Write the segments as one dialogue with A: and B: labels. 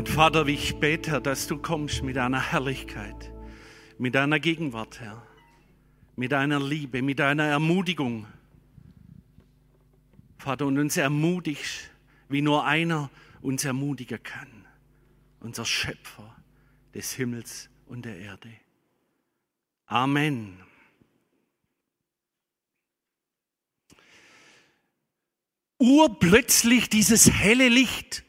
A: Und Vater, wie ich bete, Herr, dass du kommst mit deiner Herrlichkeit, mit deiner Gegenwart, Herr, mit deiner Liebe, mit deiner Ermutigung. Vater, und uns ermutigst, wie nur einer uns ermutigen kann, unser Schöpfer des Himmels und der Erde. Amen. Urplötzlich dieses helle Licht.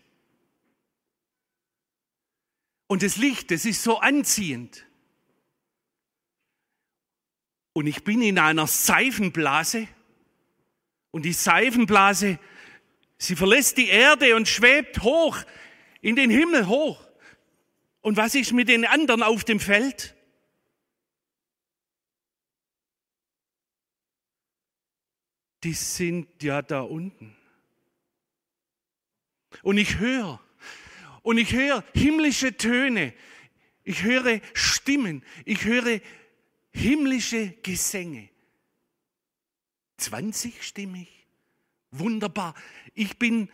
A: Und das Licht, das ist so anziehend. Und ich bin in einer Seifenblase. Und die Seifenblase, sie verlässt die Erde und schwebt hoch in den Himmel hoch. Und was ist mit den anderen auf dem Feld? Die sind ja da unten. Und ich höre, und ich höre himmlische Töne, ich höre Stimmen, ich höre himmlische Gesänge. 20 stimmig. Wunderbar. Ich bin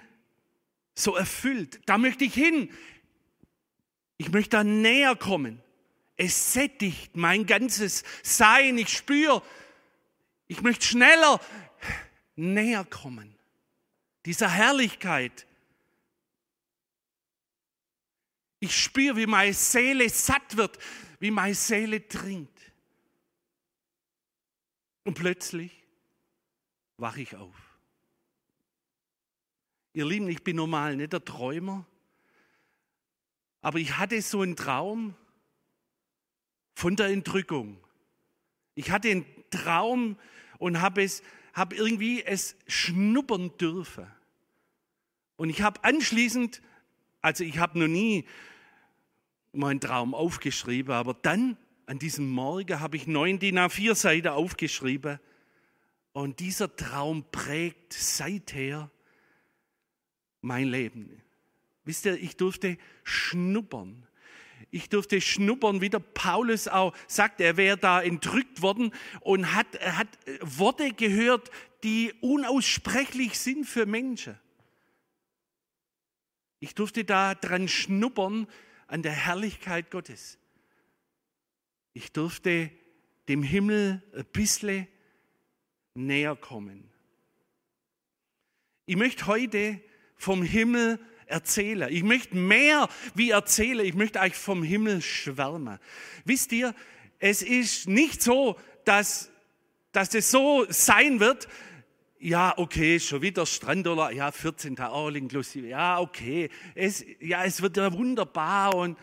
A: so erfüllt. Da möchte ich hin. Ich möchte da näher kommen. Es sättigt mein ganzes Sein. Ich spüre, ich möchte schneller näher kommen. Dieser Herrlichkeit. Ich spüre, wie meine Seele satt wird, wie meine Seele trinkt. Und plötzlich wache ich auf. Ihr Lieben, ich bin normal nicht der Träumer, aber ich hatte so einen Traum von der Entrückung. Ich hatte einen Traum und habe es, habe irgendwie es schnuppern dürfen. Und ich habe anschließend, also ich habe noch nie meinen Traum aufgeschrieben, aber dann an diesem Morgen habe ich neun DIN A4 Seiten aufgeschrieben und dieser Traum prägt seither mein Leben. Wisst ihr, ich durfte schnuppern. Ich durfte schnuppern, wie der Paulus auch sagt, er wäre da entrückt worden und hat, hat Worte gehört, die unaussprechlich sind für Menschen. Ich durfte da dran schnuppern an der Herrlichkeit Gottes. Ich durfte dem Himmel ein bisschen näher kommen. Ich möchte heute vom Himmel erzählen. Ich möchte mehr wie erzählen. Ich möchte euch vom Himmel schwärmen. Wisst ihr, es ist nicht so, dass, dass es so sein wird, ja, okay, schon wieder Strandurlaub, ja, 14 Tage all inklusive, ja, okay, es, ja, es wird ja wunderbar und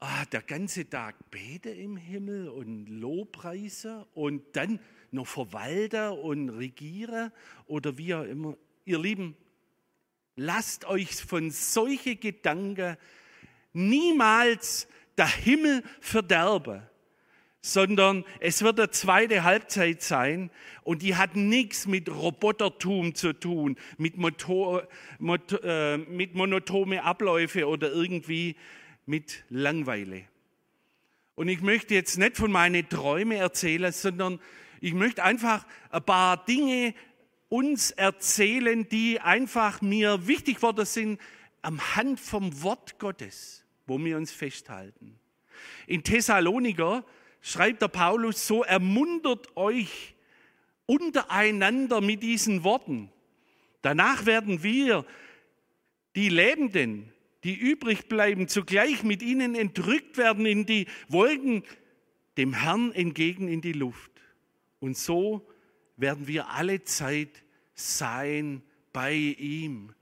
A: ah, der ganze Tag bete im Himmel und Lobpreise und dann noch verwalte und regiere oder wie auch immer. Ihr Lieben, lasst euch von solchen Gedanken niemals der Himmel verderben, sondern es wird eine zweite Halbzeit sein und die hat nichts mit Robotertum zu tun, mit, Motor, Mot, äh, mit monotone Abläufe oder irgendwie mit Langweile. Und ich möchte jetzt nicht von meinen Träumen erzählen, sondern ich möchte einfach ein paar Dinge uns erzählen, die einfach mir wichtig geworden sind am Hand vom Wort Gottes, wo wir uns festhalten. In Thessaloniker schreibt der Paulus so, ermuntert euch untereinander mit diesen Worten. Danach werden wir, die Lebenden, die übrig bleiben, zugleich mit ihnen entrückt werden in die Wolken, dem Herrn entgegen in die Luft. Und so werden wir alle Zeit sein bei ihm.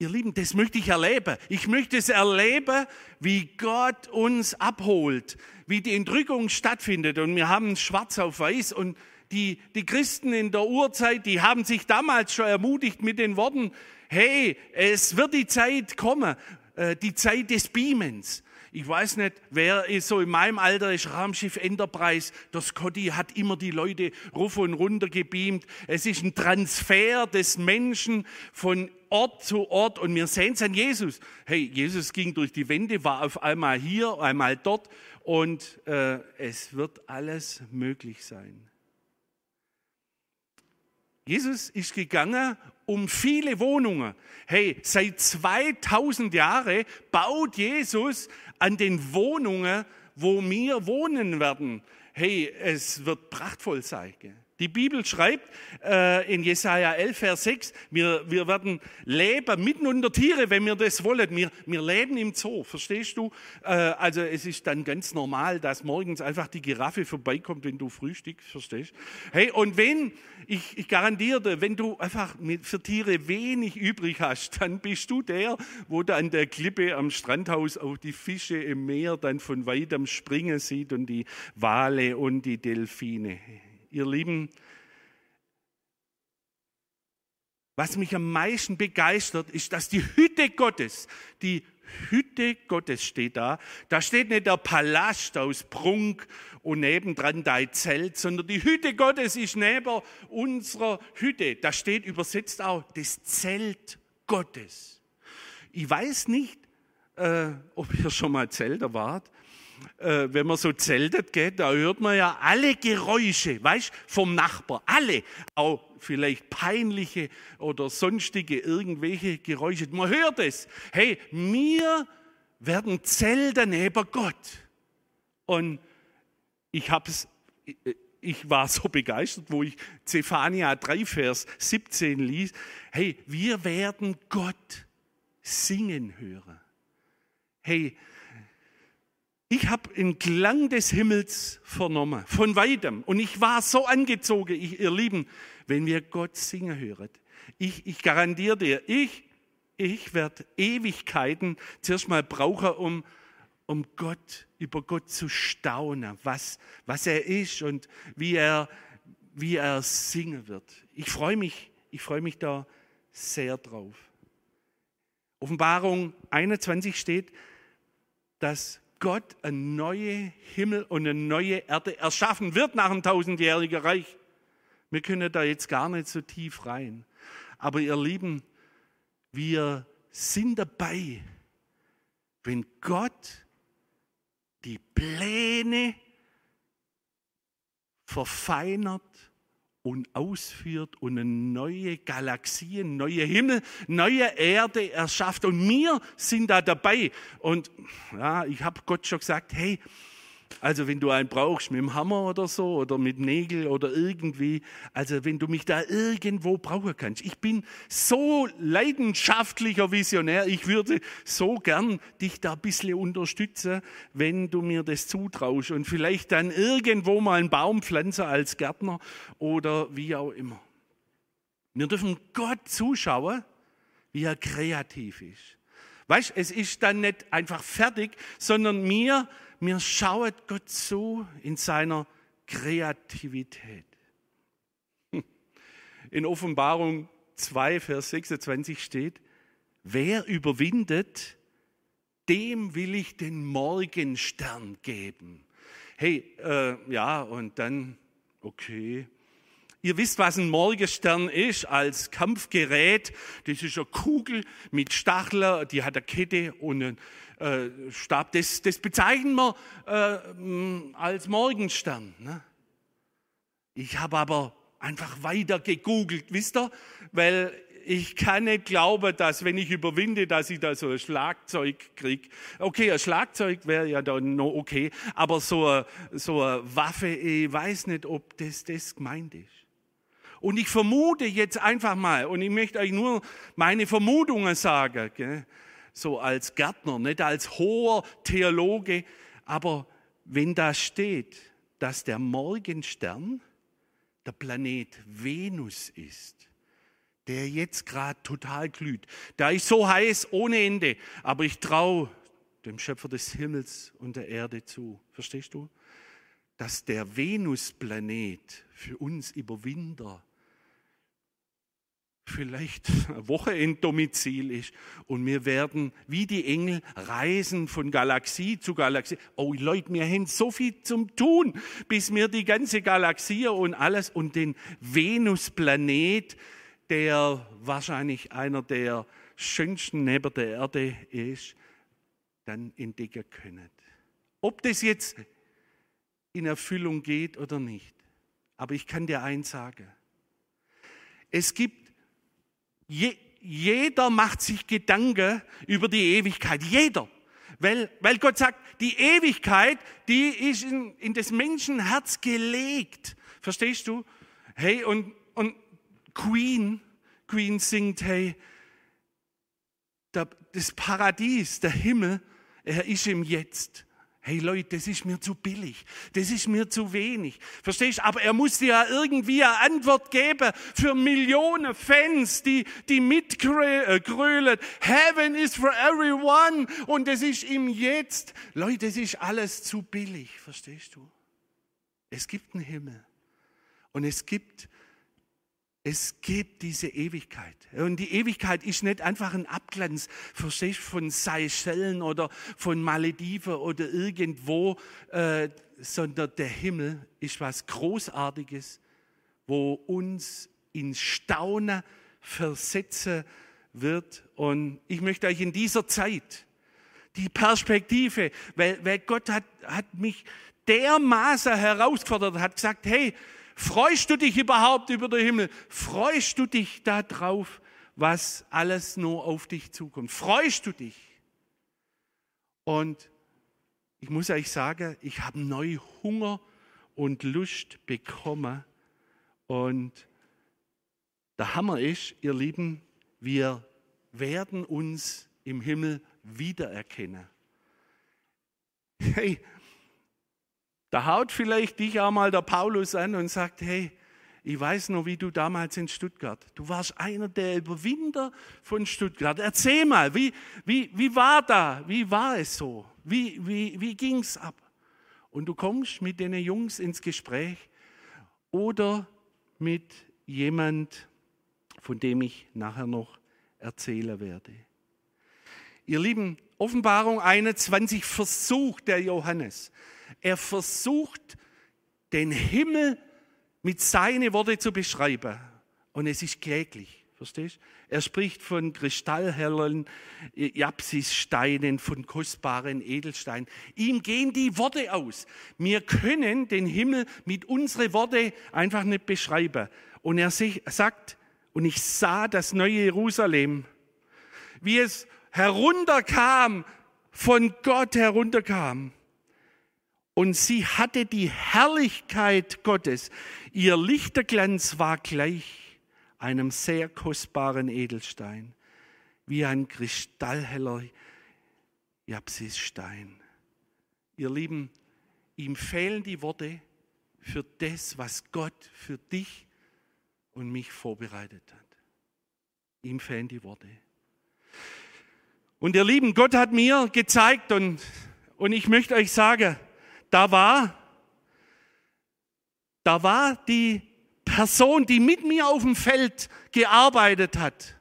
A: Ihr Lieben, das möchte ich erleben. Ich möchte es erleben, wie Gott uns abholt, wie die Entrückung stattfindet. Und wir haben schwarz auf weiß und die, die Christen in der Urzeit, die haben sich damals schon ermutigt mit den Worten, hey, es wird die Zeit kommen, äh, die Zeit des Beamens. Ich weiß nicht, wer ist so in meinem Alter ist Raumschiff Enterprise. Der Scotty hat immer die Leute ruf und runter gebeamt. Es ist ein Transfer des Menschen von Ort zu Ort und wir sehen es an Jesus. Hey, Jesus ging durch die Wände, war auf einmal hier, einmal dort und äh, es wird alles möglich sein. Jesus ist gegangen um viele Wohnungen. Hey, seit 2000 Jahren baut Jesus an den Wohnungen, wo wir wohnen werden. Hey, es wird prachtvoll sein. Gell? Die Bibel schreibt äh, in Jesaja 11, Vers 6, wir, wir werden leben mitten unter Tiere, wenn wir das wollen. Wir, wir leben im Zoo, verstehst du? Äh, also es ist dann ganz normal, dass morgens einfach die Giraffe vorbeikommt, wenn du frühstückst, verstehst Hey, und wenn, ich, ich garantiere dir, wenn du einfach mit, für Tiere wenig übrig hast, dann bist du der, wo da an der Klippe am Strandhaus auch die Fische im Meer dann von weitem springen sieht und die Wale und die Delfine ihr Lieben, was mich am meisten begeistert, ist, dass die Hütte Gottes, die Hütte Gottes steht da. Da steht nicht der Palast aus Prunk und nebendran dein Zelt, sondern die Hütte Gottes ist neben unserer Hütte. Da steht übersetzt auch das Zelt Gottes. Ich weiß nicht, äh, ob ihr schon mal Zelter wart äh, wenn man so zeltet geht, da hört man ja alle Geräusche, weißt, vom Nachbar, alle, auch vielleicht peinliche oder sonstige irgendwelche Geräusche. Man hört es. Hey, wir werden zelten neben Gott. Und ich hab's, ich war so begeistert, wo ich Zephania 3, Vers 17 ließ. Hey, wir werden Gott singen hören. Hey, ich habe den Klang des Himmels vernommen, von weitem. Und ich war so angezogen, ich, ihr Lieben, wenn wir Gott singen hören. Ich, ich garantiere dir, ich, ich werde Ewigkeiten zuerst mal brauchen, um, um Gott, über Gott zu staunen, was, was er ist und wie er, wie er singen wird. Ich freue mich, ich freue mich da sehr drauf. Offenbarung 21 steht, dass Gott ein neue Himmel und eine neue Erde erschaffen wird nach einem tausendjährigen Reich. Wir können da jetzt gar nicht so tief rein. Aber ihr Lieben, wir sind dabei, wenn Gott die Pläne verfeinert und ausführt und eine neue Galaxie, neue Himmel, neue Erde erschafft. Und wir sind da dabei. Und ja, ich habe Gott schon gesagt, hey, also wenn du einen brauchst mit dem Hammer oder so oder mit Nägel oder irgendwie, also wenn du mich da irgendwo brauchen kannst. Ich bin so leidenschaftlicher Visionär, ich würde so gern dich da ein bisschen unterstützen, wenn du mir das zutraust und vielleicht dann irgendwo mal einen Baum pflanzen als Gärtner oder wie auch immer. Wir dürfen Gott zuschauen, wie er kreativ ist. Weißt, es ist dann nicht einfach fertig, sondern mir mir schaut Gott zu in seiner Kreativität. In Offenbarung 2, Vers 26 steht, wer überwindet, dem will ich den Morgenstern geben. Hey, äh, ja, und dann, okay, Ihr wisst, was ein Morgenstern ist als Kampfgerät. Das ist eine Kugel mit Stachler, die hat eine Kette und einen äh, Stab. Das, das bezeichnen wir äh, als Morgenstern. Ne? Ich habe aber einfach weiter gegoogelt, wisst ihr? Weil ich kann nicht glauben, dass wenn ich überwinde, dass ich da so ein Schlagzeug kriege. Okay, ein Schlagzeug wäre ja dann noch okay, aber so eine, so eine Waffe, ich weiß nicht, ob das das gemeint ist. Und ich vermute jetzt einfach mal, und ich möchte euch nur meine Vermutungen sagen, gell? so als Gärtner, nicht als hoher Theologe, aber wenn da steht, dass der Morgenstern der Planet Venus ist, der jetzt gerade total glüht. Da ist so heiß ohne Ende, aber ich traue dem Schöpfer des Himmels und der Erde zu. Verstehst du? Dass der Venusplanet für uns Überwinder vielleicht Wochenenddomizil ist und wir werden wie die Engel reisen von Galaxie zu Galaxie. Oh Leute, wir haben so viel zum Tun, bis wir die ganze Galaxie und alles und den Venusplanet, der wahrscheinlich einer der schönsten neben der Erde ist, dann entdecken können. Ob das jetzt in Erfüllung geht oder nicht. Aber ich kann dir eins sagen. Es gibt Je, jeder macht sich Gedanken über die Ewigkeit. Jeder. Weil, weil Gott sagt, die Ewigkeit, die ist in, in das Menschenherz gelegt. Verstehst du? Hey, und, und Queen, Queen singt, hey, der, das Paradies, der Himmel, er ist im Jetzt. Hey Leute, das ist mir zu billig. Das ist mir zu wenig. Verstehst? Aber er muss dir ja irgendwie eine Antwort geben für Millionen Fans, die, die mitgrölen. Heaven is for everyone. Und das ist im Jetzt. Leute, das ist alles zu billig. Verstehst du? Es gibt einen Himmel. Und es gibt es gibt diese Ewigkeit. Und die Ewigkeit ist nicht einfach ein Abglanz, verstehst von Seychellen oder von Malediven oder irgendwo, äh, sondern der Himmel ist was Großartiges, wo uns in Staunen versetzen wird. Und ich möchte euch in dieser Zeit die Perspektive, weil, weil Gott hat, hat mich dermaßen herausgefordert, hat gesagt, hey, Freust du dich überhaupt über den Himmel? Freust du dich darauf, was alles nur auf dich zukommt? Freust du dich? Und ich muss euch sagen, ich habe neu Hunger und Lust bekommen. Und der Hammer ist, ihr Lieben, wir werden uns im Himmel wiedererkennen. Hey, da haut vielleicht dich auch mal der Paulus an und sagt, hey, ich weiß noch, wie du damals in Stuttgart, du warst einer der Überwinder von Stuttgart. Erzähl mal, wie, wie, wie war da, wie war es so, wie, wie, wie ging es ab? Und du kommst mit den Jungs ins Gespräch oder mit jemand, von dem ich nachher noch erzählen werde. Ihr Lieben, Offenbarung 21 versucht der Johannes, er versucht, den Himmel mit seinen Worten zu beschreiben. Und es ist kläglich. Verstehst? Er spricht von kristallhellen Japsissteinen, von kostbaren Edelsteinen. Ihm gehen die Worte aus. Wir können den Himmel mit unseren Worten einfach nicht beschreiben. Und er sagt, und ich sah das neue Jerusalem, wie es herunterkam, von Gott herunterkam. Und sie hatte die Herrlichkeit Gottes. Ihr Lichterglanz war gleich einem sehr kostbaren Edelstein, wie ein kristallheller Japsisstein. Ihr Lieben, ihm fehlen die Worte für das, was Gott für dich und mich vorbereitet hat. Ihm fehlen die Worte. Und ihr Lieben, Gott hat mir gezeigt und, und ich möchte euch sagen, da war, da war die Person, die mit mir auf dem Feld gearbeitet hat.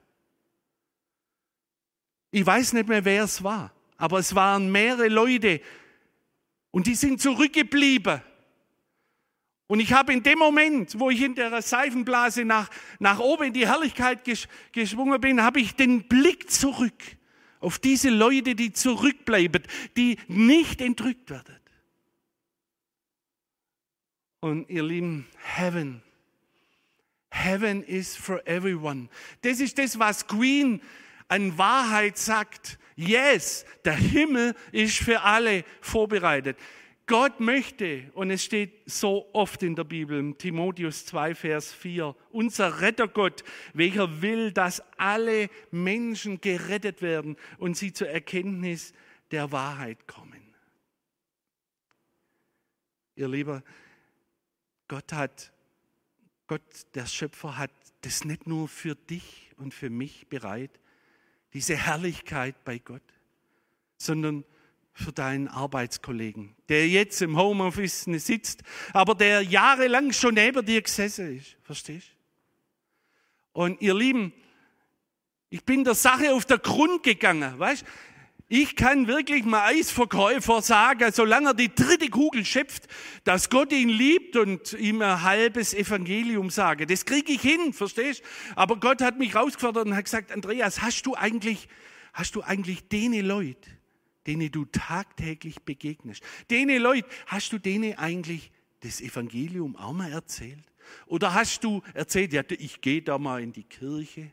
A: Ich weiß nicht mehr, wer es war, aber es waren mehrere Leute und die sind zurückgeblieben. Und ich habe in dem Moment, wo ich in der Seifenblase nach, nach oben in die Herrlichkeit geschwungen bin, habe ich den Blick zurück auf diese Leute, die zurückbleiben, die nicht entrückt werden. Und ihr Lieben, Heaven. Heaven is for everyone. Das ist das, was Queen an Wahrheit sagt. Yes, der Himmel ist für alle vorbereitet. Gott möchte, und es steht so oft in der Bibel, Timotheus 2, Vers 4, unser Rettergott, welcher will, dass alle Menschen gerettet werden und sie zur Erkenntnis der Wahrheit kommen. Ihr Lieber, Gott hat, Gott, der Schöpfer, hat das nicht nur für dich und für mich bereit, diese Herrlichkeit bei Gott, sondern für deinen Arbeitskollegen, der jetzt im Homeoffice sitzt, aber der jahrelang schon neben dir gesessen ist. Verstehst? Und ihr Lieben, ich bin der Sache auf der Grund gegangen, weißt? Ich kann wirklich mal Eisverkäufer sagen, solange er die dritte Kugel schöpft, dass Gott ihn liebt und ihm ein halbes Evangelium sage. Das kriege ich hin, verstehst? Aber Gott hat mich rausgefordert und hat gesagt, Andreas, hast du eigentlich, hast du eigentlich denen Leute, denen du tagtäglich begegnest, denen Leute, hast du denen eigentlich das Evangelium auch mal erzählt? Oder hast du erzählt, ja, ich gehe da mal in die Kirche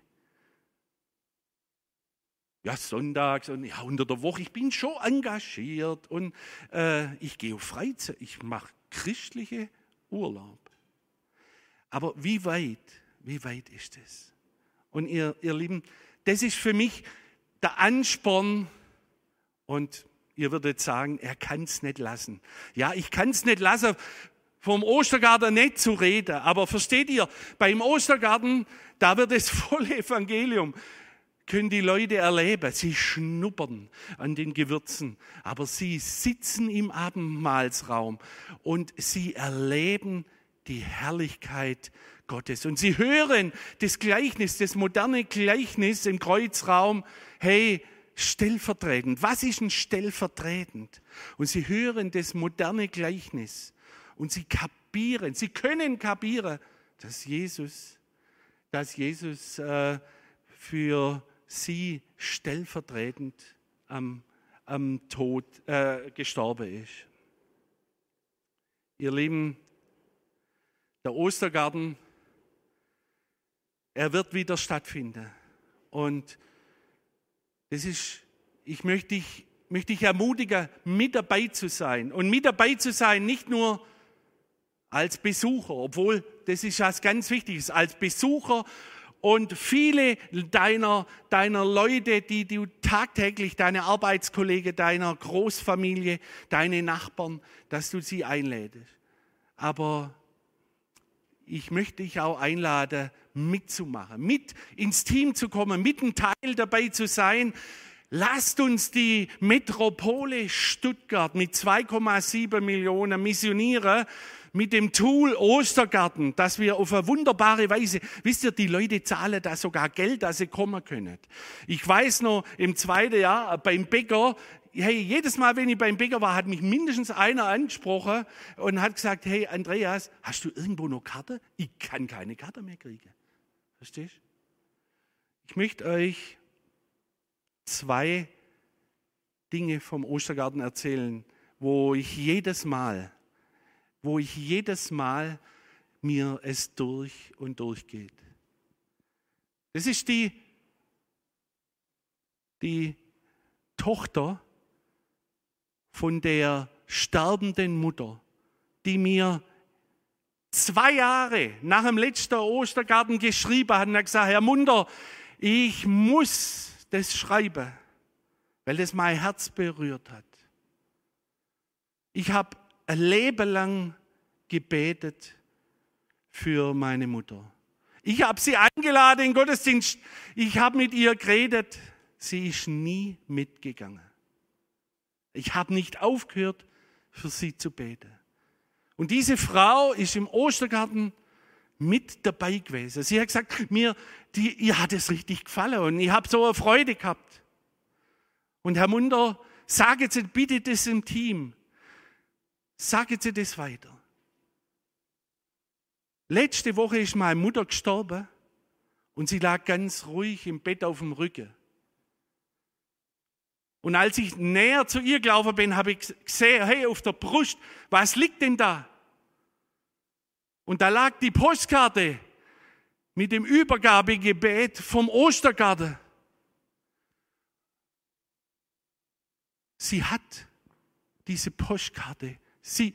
A: ja, sonntags und ja, unter der Woche, ich bin schon engagiert und äh, ich gehe auf Freizeit, ich mache christliche Urlaub. Aber wie weit, wie weit ist es? Und ihr, ihr Lieben, das ist für mich der Ansporn und ihr würdet sagen, er kann es nicht lassen. Ja, ich kann es nicht lassen, vom Ostergarten nicht zu reden. Aber versteht ihr, beim Ostergarten, da wird das volle Evangelium können die Leute erleben. Sie schnuppern an den Gewürzen, aber sie sitzen im Abendmahlsraum und sie erleben die Herrlichkeit Gottes. Und sie hören das Gleichnis, das moderne Gleichnis im Kreuzraum. Hey, stellvertretend. Was ist ein stellvertretend? Und sie hören das moderne Gleichnis und sie kapieren, sie können kapieren, dass Jesus, dass Jesus äh, für sie stellvertretend am, am Tod äh, gestorben ist. Ihr Lieben, der Ostergarten, er wird wieder stattfinden. Und das ist, ich möchte dich, möchte dich ermutigen, mit dabei zu sein. Und mit dabei zu sein, nicht nur als Besucher, obwohl das ist was ganz Wichtiges, als Besucher und viele deiner, deiner Leute, die du tagtäglich, deine Arbeitskollegen, deiner Großfamilie, deine Nachbarn, dass du sie einlädest. Aber ich möchte dich auch einladen, mitzumachen, mit ins Team zu kommen, mit ein Teil dabei zu sein. Lasst uns die Metropole Stuttgart mit 2,7 Millionen missionieren mit dem Tool Ostergarten, dass wir auf eine wunderbare Weise, wisst ihr, die Leute zahlen da sogar Geld, dass sie kommen können. Ich weiß noch, im zweiten Jahr beim Bäcker, hey, jedes Mal, wenn ich beim Bäcker war, hat mich mindestens einer angesprochen und hat gesagt, hey, Andreas, hast du irgendwo noch Karte? Ich kann keine Karte mehr kriegen. Verstehst? Ich möchte euch zwei Dinge vom Ostergarten erzählen, wo ich jedes Mal wo ich jedes Mal mir es durch und durch geht. Das ist die, die Tochter von der sterbenden Mutter, die mir zwei Jahre nach dem letzten Ostergarten geschrieben hat und hat gesagt, Herr Munder, ich muss das schreiben, weil das mein Herz berührt hat. Ich habe ein Leben lang gebetet für meine Mutter. Ich habe sie eingeladen in Gottesdienst. Ich habe mit ihr geredet. Sie ist nie mitgegangen. Ich habe nicht aufgehört, für sie zu beten. Und diese Frau ist im Ostergarten mit dabei gewesen. Sie hat gesagt, mir, die, ihr hat es richtig gefallen und ich habe so eine Freude gehabt. Und Herr Munder, sage jetzt bitte das im Team. Sagen Sie das weiter. Letzte Woche ist meine Mutter gestorben und sie lag ganz ruhig im Bett auf dem Rücken. Und als ich näher zu ihr gelaufen bin, habe ich gesehen, hey, auf der Brust, was liegt denn da? Und da lag die Postkarte mit dem Übergabegebet vom Ostergarten. Sie hat diese Postkarte Sie,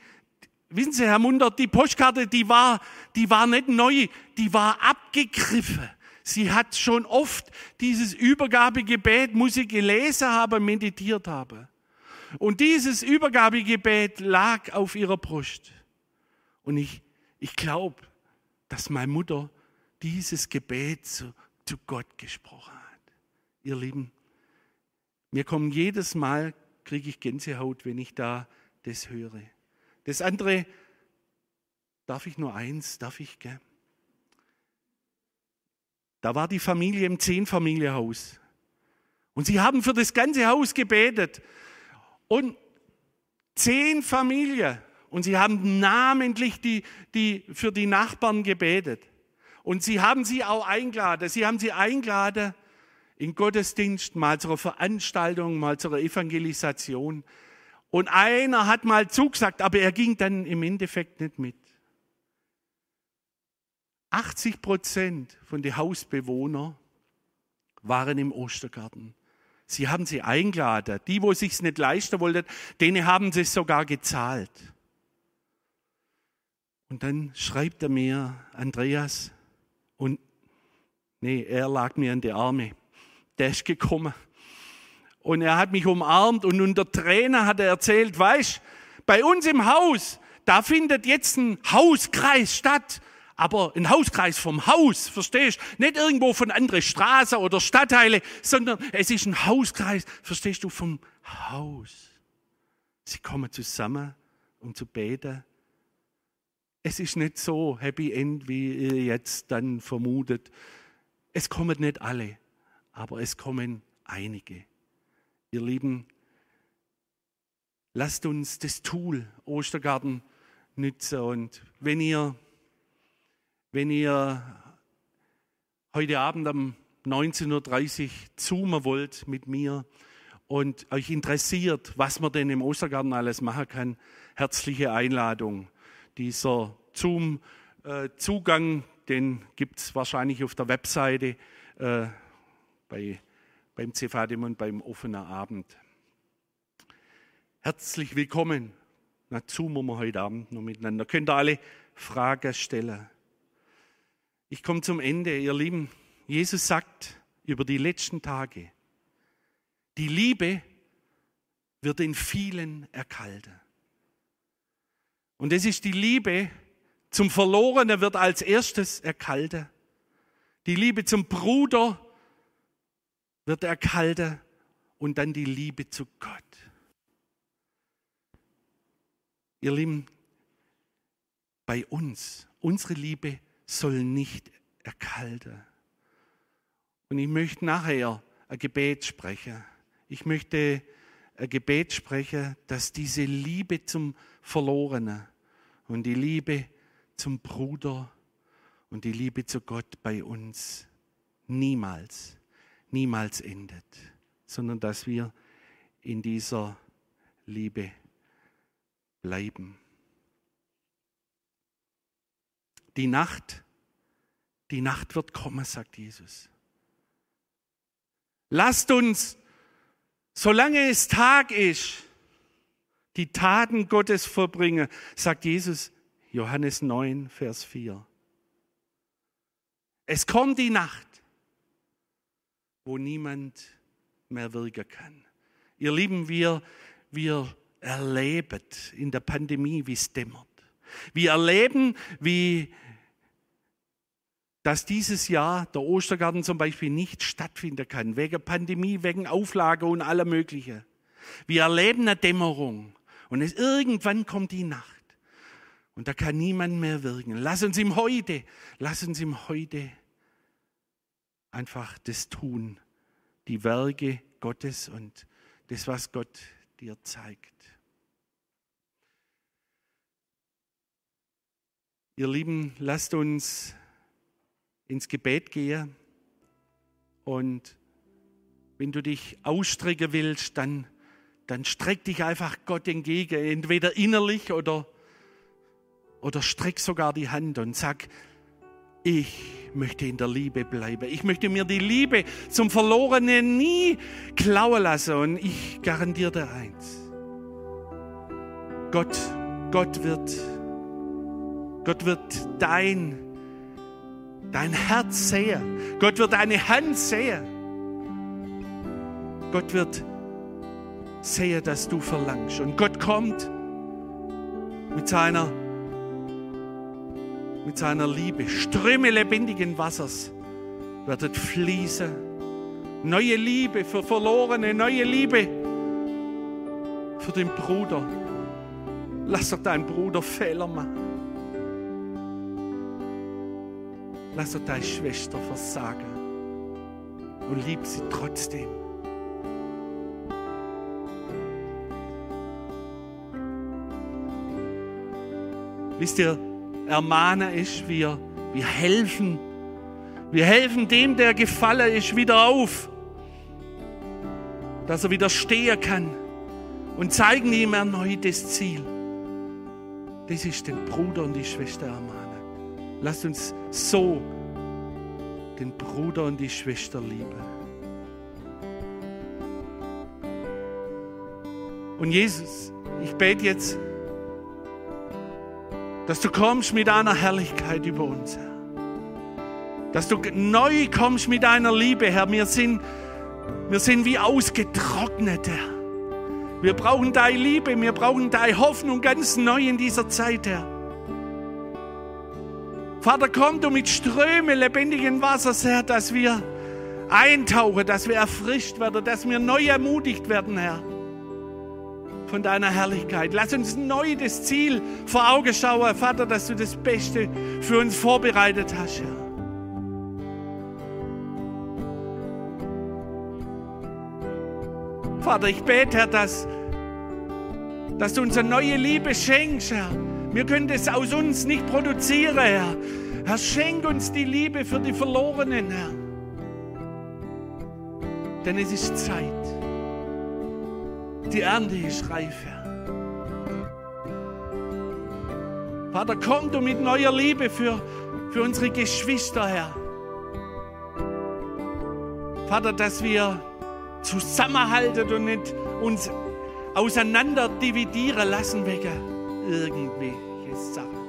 A: wissen Sie, Herr Munder, die Postkarte, die war, die war nicht neu, die war abgegriffen. Sie hat schon oft dieses Übergabegebet, muss sie gelesen haben, meditiert haben. Und dieses Übergabegebet lag auf ihrer Brust. Und ich, ich glaube, dass meine Mutter dieses Gebet zu, zu Gott gesprochen hat. Ihr Lieben, mir kommen jedes Mal, kriege ich Gänsehaut, wenn ich da das höre. Das andere, darf ich nur eins, darf ich, gell? Da war die Familie im Zehnfamilienhaus. Und sie haben für das ganze Haus gebetet. Und zehn Familien. Und sie haben namentlich die, die, für die Nachbarn gebetet. Und sie haben sie auch eingeladen. Sie haben sie eingeladen in Gottesdienst, mal zur Veranstaltung, mal zur Evangelisation. Und einer hat mal zugesagt, aber er ging dann im Endeffekt nicht mit. 80 Prozent von den Hausbewohnern waren im Ostergarten. Sie haben sie eingeladen. Die, wo sich's nicht leisten wollten, denen haben sie es sogar gezahlt. Und dann schreibt er mir, Andreas, und nee, er lag mir in die Arme. Der ist gekommen. Und er hat mich umarmt und unter Tränen hat er erzählt, weißt, bei uns im Haus, da findet jetzt ein Hauskreis statt aber ein Hauskreis vom Haus, verstehst? Nicht irgendwo von anderen Straßen oder Stadtteile, sondern es ist ein Hauskreis, verstehst du, vom Haus. Sie kommen zusammen, um zu beten. Es ist nicht so Happy End, wie ihr jetzt dann vermutet. Es kommen nicht alle, aber es kommen einige. Ihr Lieben, lasst uns das Tool Ostergarten nützen und wenn ihr wenn ihr heute Abend um 19.30 Uhr zoomen wollt mit mir und euch interessiert, was man denn im Ostergarten alles machen kann, herzliche Einladung. Dieser Zoom-Zugang, den gibt es wahrscheinlich auf der Webseite äh, bei, beim CVDM und beim offenen Abend. Herzlich willkommen. Na, zoomen wir heute Abend noch miteinander. Könnt ihr alle Fragen stellen. Ich komme zum Ende, ihr Lieben. Jesus sagt über die letzten Tage, die Liebe wird in vielen erkalten. Und es ist die Liebe zum Verlorenen wird als erstes erkalten. Die Liebe zum Bruder wird erkalten und dann die Liebe zu Gott. Ihr Lieben, bei uns, unsere Liebe soll nicht erkalten. Und ich möchte nachher ein Gebet sprechen. Ich möchte Gebet sprechen, dass diese Liebe zum Verlorenen und die Liebe zum Bruder und die Liebe zu Gott bei uns niemals, niemals endet, sondern dass wir in dieser Liebe bleiben. Die Nacht, die Nacht wird kommen, sagt Jesus. Lasst uns, solange es Tag ist, die Taten Gottes vollbringen, sagt Jesus, Johannes 9, Vers 4. Es kommt die Nacht, wo niemand mehr wirken kann. Ihr Lieben, wir, wir erleben in der Pandemie, wie es dämmert. Wir erleben, wie dass dieses Jahr der Ostergarten zum Beispiel nicht stattfinden kann, wegen Pandemie, wegen Auflage und aller Mögliche. Wir erleben eine Dämmerung und es, irgendwann kommt die Nacht und da kann niemand mehr wirken. Lass uns ihm heute, lass uns ihm heute einfach das tun, die Werke Gottes und das, was Gott dir zeigt. Ihr Lieben, lasst uns ins Gebet gehe und wenn du dich ausstrecken willst, dann, dann streck dich einfach Gott entgegen, entweder innerlich oder, oder streck sogar die Hand und sag, ich möchte in der Liebe bleiben. Ich möchte mir die Liebe zum Verlorenen nie klauen lassen. Und ich garantiere dir eins. Gott, Gott wird, Gott wird dein dein Herz sehen. Gott wird deine Hand sehen. Gott wird sehen, dass du verlangst. Und Gott kommt mit seiner, mit seiner Liebe. Ströme lebendigen Wassers werden fließen. Neue Liebe für Verlorene, neue Liebe für den Bruder. Lass doch deinen Bruder Fehler machen. Lass doch deine Schwester versagen und lieb sie trotzdem. Wisst ihr, Ermahner ist, wir, wir helfen. Wir helfen dem, der gefallen ist, wieder auf, dass er wieder stehen kann und zeigen ihm erneut das Ziel. Das ist den Bruder und die Schwester ermahnen. Lasst uns so den Bruder und die Schwester lieben. Und Jesus, ich bete jetzt, dass du kommst mit deiner Herrlichkeit über uns, Herr. Dass du neu kommst mit deiner Liebe, Herr. Wir sind, wir sind wie ausgetrocknet, Herr. Wir brauchen deine Liebe, wir brauchen deine Hoffnung ganz neu in dieser Zeit, Herr. Vater, komm du mit Ströme lebendigen Wassers, Herr, dass wir eintauchen, dass wir erfrischt werden, dass wir neu ermutigt werden, Herr, von deiner Herrlichkeit. Lass uns neu das Ziel vor Augen schauen, Vater, dass du das Beste für uns vorbereitet hast, Herr. Vater, ich bete, Herr, dass, dass du uns eine neue Liebe schenkst, Herr. Wir können das aus uns nicht produzieren, Herr. Herr, schenk uns die Liebe für die Verlorenen, Herr. Denn es ist Zeit. Die Ernte ist reif, Herr. Vater, komm du mit neuer Liebe für, für unsere Geschwister, Herr. Vater, dass wir zusammenhalten und nicht uns auseinander dividieren lassen wegen irgendwelche Sachen.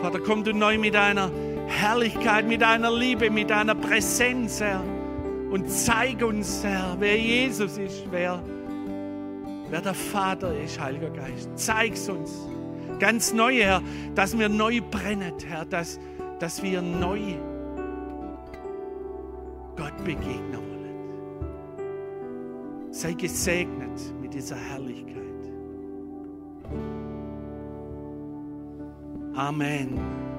A: Vater, komm du neu mit deiner Herrlichkeit, mit deiner Liebe, mit deiner Präsenz, Herr. Und zeig uns, Herr, wer Jesus ist, wer, wer der Vater ist, Heiliger Geist. Zeig's uns ganz neu, Herr, dass wir neu brennen, Herr, dass, dass wir neu Gott begegnen wollen. Sei gesegnet mit dieser Herrlichkeit. Amen.